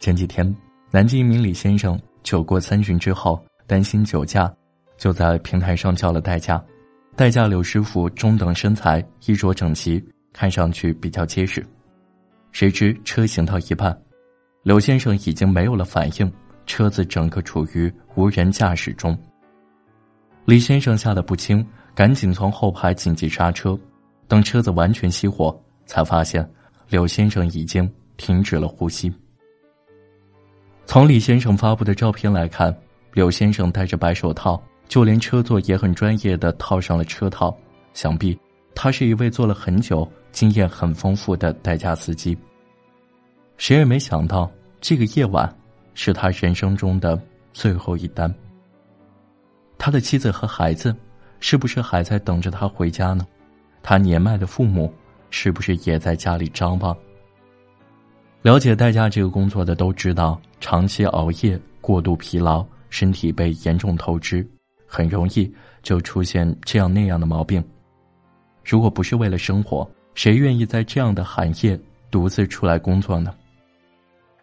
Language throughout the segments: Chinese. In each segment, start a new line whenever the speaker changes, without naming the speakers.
前几天，南京一名李先生酒过三巡之后，担心酒驾，就在平台上叫了代驾。代驾柳师傅中等身材，衣着整齐，看上去比较结实。谁知车行到一半，刘先生已经没有了反应，车子整个处于无人驾驶中。李先生吓得不轻，赶紧从后排紧急刹车，等车子完全熄火，才发现柳先生已经停止了呼吸。从李先生发布的照片来看，柳先生戴着白手套，就连车座也很专业的套上了车套。想必他是一位做了很久、经验很丰富的代驾司机。谁也没想到，这个夜晚是他人生中的最后一单。他的妻子和孩子，是不是还在等着他回家呢？他年迈的父母，是不是也在家里张望？了解代驾这个工作的都知道，长期熬夜、过度疲劳，身体被严重透支，很容易就出现这样那样的毛病。如果不是为了生活，谁愿意在这样的寒夜独自出来工作呢？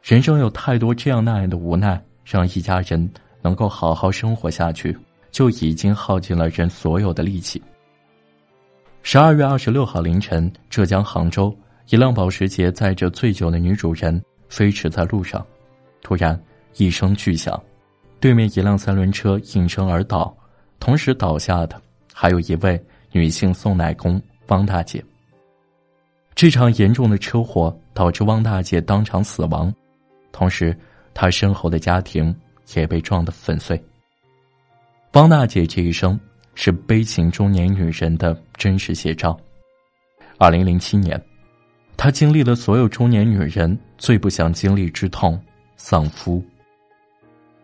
人生有太多这样那样的无奈，让一家人能够好好生活下去，就已经耗尽了人所有的力气。十二月二十六号凌晨，浙江杭州。一辆保时捷载着醉酒的女主人飞驰在路上，突然一声巨响，对面一辆三轮车应声而倒，同时倒下的还有一位女性送奶工汪大姐。这场严重的车祸导致汪大姐当场死亡，同时她身后的家庭也被撞得粉碎。汪大姐这一生是悲情中年女人的真实写照。二零零七年。她经历了所有中年女人最不想经历之痛——丧夫。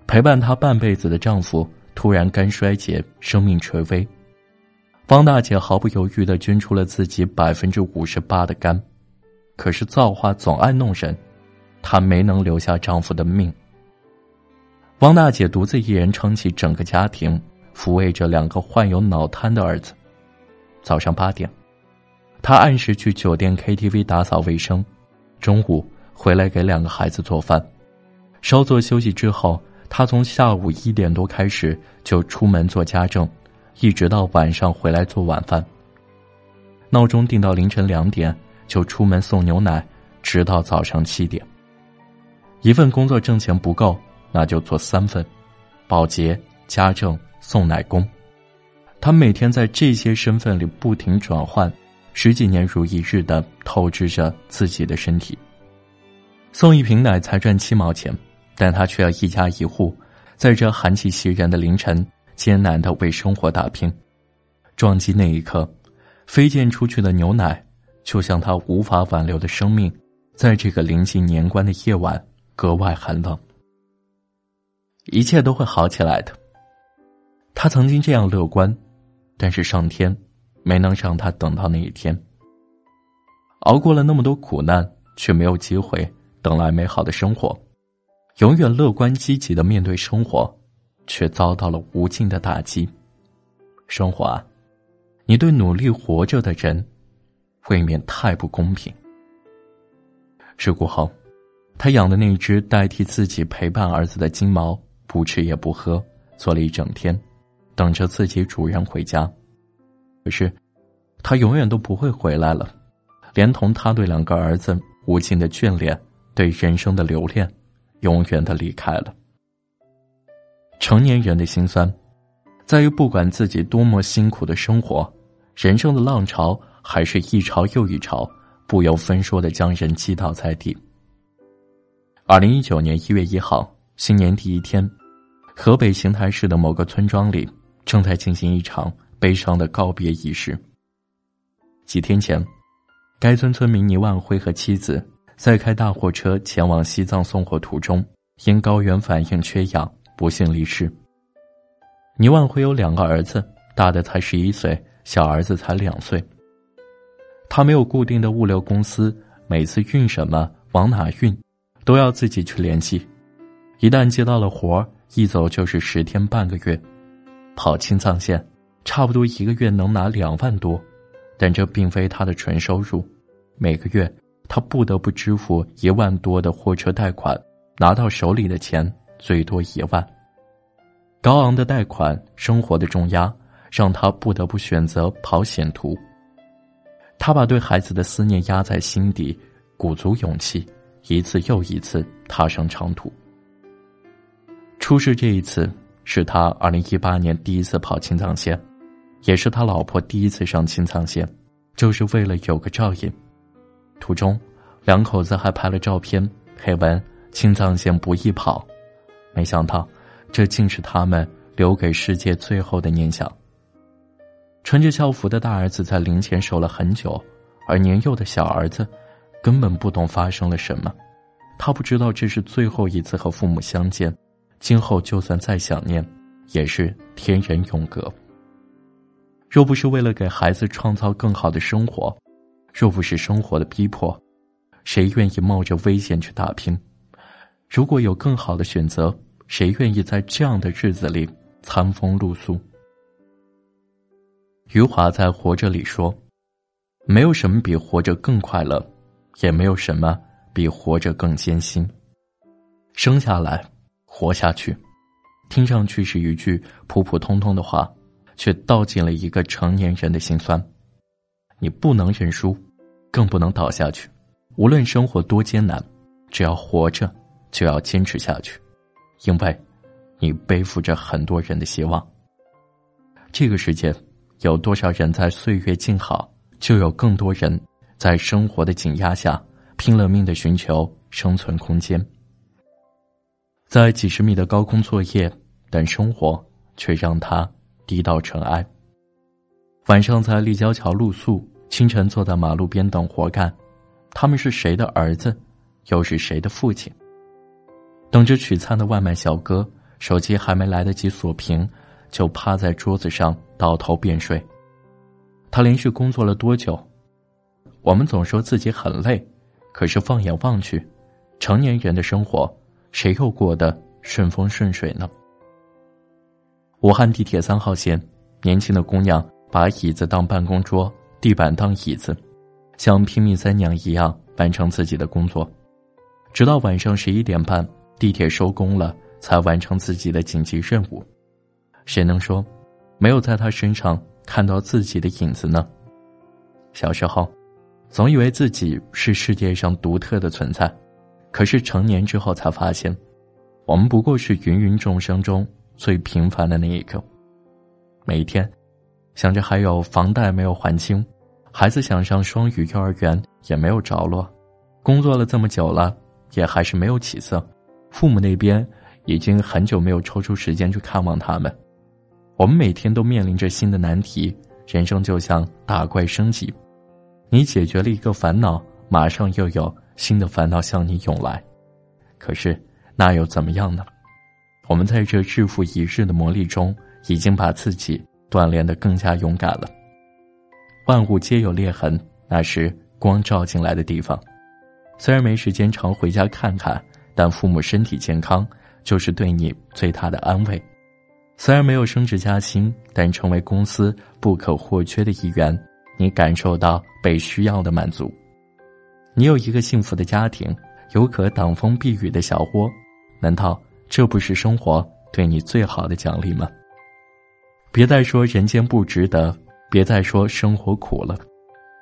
陪伴她半辈子的丈夫突然肝衰竭，生命垂危。方大姐毫不犹豫的捐出了自己百分之五十八的肝，可是造化总爱弄人，她没能留下丈夫的命。汪大姐独自一人撑起整个家庭，抚慰着两个患有脑瘫的儿子。早上八点。他按时去酒店 KTV 打扫卫生，中午回来给两个孩子做饭，稍作休息之后，他从下午一点多开始就出门做家政，一直到晚上回来做晚饭。闹钟定到凌晨两点，就出门送牛奶，直到早上七点。一份工作挣钱不够，那就做三份，保洁、家政、送奶工。他每天在这些身份里不停转换。十几年如一日的透支着自己的身体。送一瓶奶才赚七毛钱，但他却要一家一户，在这寒气袭人的凌晨，艰难的为生活打拼。撞击那一刻，飞溅出去的牛奶，就像他无法挽留的生命，在这个临近年关的夜晚格外寒冷。一切都会好起来的。他曾经这样乐观，但是上天。没能让他等到那一天。熬过了那么多苦难，却没有机会等来美好的生活；永远乐观积极的面对生活，却遭到了无尽的打击。生活啊，你对努力活着的人，未免太不公平。事故后，他养的那只代替自己陪伴儿子的金毛，不吃也不喝，坐了一整天，等着自己主人回家。可是，他永远都不会回来了，连同他对两个儿子无尽的眷恋，对人生的留恋，永远的离开了。成年人的心酸，在于不管自己多么辛苦的生活，人生的浪潮还是一潮又一潮，不由分说的将人击倒在地。二零一九年一月一号，新年第一天，河北邢台市的某个村庄里正在进行一场。悲伤的告别仪式。几天前，该村村民倪万辉和妻子在开大货车前往西藏送货途中，因高原反应缺氧，不幸离世。倪万辉有两个儿子，大的才十一岁，小儿子才两岁。他没有固定的物流公司，每次运什么、往哪运，都要自己去联系。一旦接到了活儿，一走就是十天半个月，跑青藏线。差不多一个月能拿两万多，但这并非他的纯收入。每个月，他不得不支付一万多的货车贷款，拿到手里的钱最多一万。高昂的贷款，生活的重压，让他不得不选择跑险途。他把对孩子的思念压在心底，鼓足勇气，一次又一次踏上长途。出事这一次是他二零一八年第一次跑青藏线，也是他老婆第一次上青藏线，就是为了有个照应。途中，两口子还拍了照片，配文“青藏线不易跑”。没想到，这竟是他们留给世界最后的念想。穿着校服的大儿子在灵前守了很久，而年幼的小儿子根本不懂发生了什么，他不知道这是最后一次和父母相见，今后就算再想念，也是天人永隔。若不是为了给孩子创造更好的生活。若不是生活的逼迫，谁愿意冒着危险去打拼？如果有更好的选择，谁愿意在这样的日子里餐风露宿？余华在《活着》里说：“没有什么比活着更快乐，也没有什么比活着更艰辛。生下来，活下去，听上去是一句普普通通的话，却道尽了一个成年人的心酸。”你不能认输，更不能倒下去。无论生活多艰难，只要活着，就要坚持下去，因为，你背负着很多人的希望。这个世界，有多少人在岁月静好，就有更多人在生活的紧压下拼了命的寻求生存空间。在几十米的高空作业，但生活却让他低到尘埃。晚上在立交桥露宿。清晨坐在马路边等活干，他们是谁的儿子，又是谁的父亲？等着取餐的外卖小哥，手机还没来得及锁屏，就趴在桌子上倒头便睡。他连续工作了多久？我们总说自己很累，可是放眼望去，成年人的生活，谁又过得顺风顺水呢？武汉地铁三号线，年轻的姑娘把椅子当办公桌。地板当椅子，像拼命三娘一样完成自己的工作，直到晚上十一点半，地铁收工了，才完成自己的紧急任务。谁能说，没有在她身上看到自己的影子呢？小时候，总以为自己是世界上独特的存在，可是成年之后才发现，我们不过是芸芸众生中最平凡的那一个。每一天，想着还有房贷没有还清。孩子想上双语幼儿园也没有着落，工作了这么久了，也还是没有起色。父母那边已经很久没有抽出时间去看望他们。我们每天都面临着新的难题，人生就像打怪升级，你解决了一个烦恼，马上又有新的烦恼向你涌来。可是那又怎么样呢？我们在这日复一日的磨砺中，已经把自己锻炼得更加勇敢了。万物皆有裂痕，那是光照进来的地方。虽然没时间常回家看看，但父母身体健康就是对你最大的安慰。虽然没有升职加薪，但成为公司不可或缺的一员，你感受到被需要的满足。你有一个幸福的家庭，有可挡风避雨的小窝，难道这不是生活对你最好的奖励吗？别再说人间不值得。别再说生活苦了，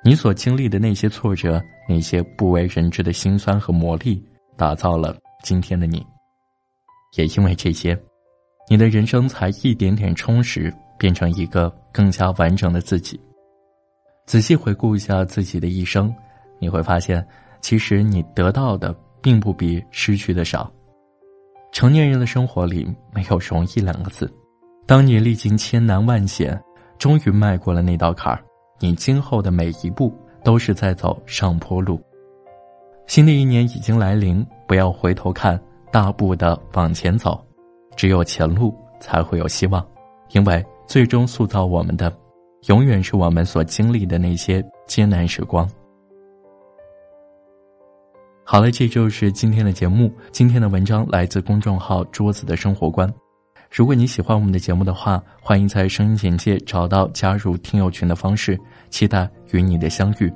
你所经历的那些挫折，那些不为人知的辛酸和磨砺，打造了今天的你。也因为这些，你的人生才一点点充实，变成一个更加完整的自己。仔细回顾一下自己的一生，你会发现，其实你得到的并不比失去的少。成年人的生活里没有容易两个字，当你历经千难万险。终于迈过了那道坎儿，你今后的每一步都是在走上坡路。新的一年已经来临，不要回头看，大步的往前走，只有前路才会有希望，因为最终塑造我们的，永远是我们所经历的那些艰难时光。好了，这就是今天的节目。今天的文章来自公众号“桌子的生活观”。如果你喜欢我们的节目的话，欢迎在声音简介找到加入听友群的方式，期待与你的相遇。